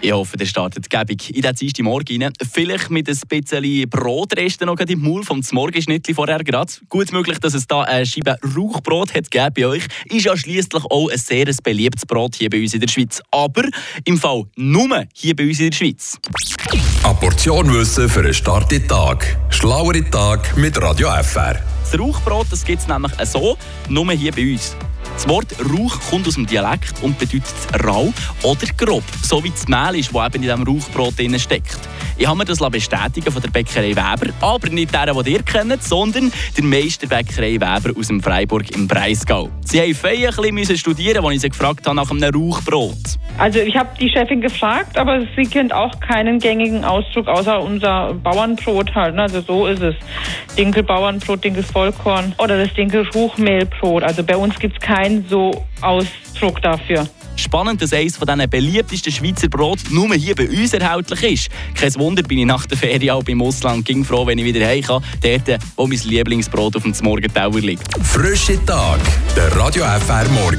Ich hoffe, der startet gäbig in den Dienstag Morgen rein. Vielleicht mit ein bisschen Brotresten noch im Maul vom Morgenschnittli vorher gerade. Gut möglich, dass es da eine Scheibe Rauchbrot hat bei euch. Ist ja schliesslich auch ein sehr beliebtes Brot hier bei uns in der Schweiz. Aber im Fall nur hier bei uns in der Schweiz. Eine Portion Wissen für einen starken Tag. Schlauere Tag mit Radio FR. Das Rauchbrot gibt es nämlich so, nur hier bei uns. Das Wort Rauch kommt aus dem Dialekt und bedeutet rau oder grob, so wie das Mehl ist, das eben in diesem Rauchbrot steckt. Ich habe mir das bestätigen von der Bäckerei Weber, aber nicht der, den ihr kennt, sondern der Meisterbäckerei Weber aus dem Freiburg im Breisgau. Sie haben fein ein studieren, als ich sie gefragt habe nach einem Rauchbrot. Also ich habe die Chefin gefragt, aber sie kennt auch keinen gängigen Ausdruck außer unser Bauernbrot halt. Ne? Also so ist es. Dinkelbauernbrot, Dinkelvollkorn oder das Dinkelruchmehlbrot. Also bei uns gibt es keinen so Ausdruck dafür. Spannend, dass eines von diesen beliebtesten Schweizer Brot nur hier bei uns erhältlich ist. Kein Wunder, bin ich nach der Ferien auch beim Ausland ging froh, wenn ich wieder heim kann, dort, wo mein Lieblingsbrot auf dem Morgenteller liegt. Frische Tag, der Radio FR Morgen.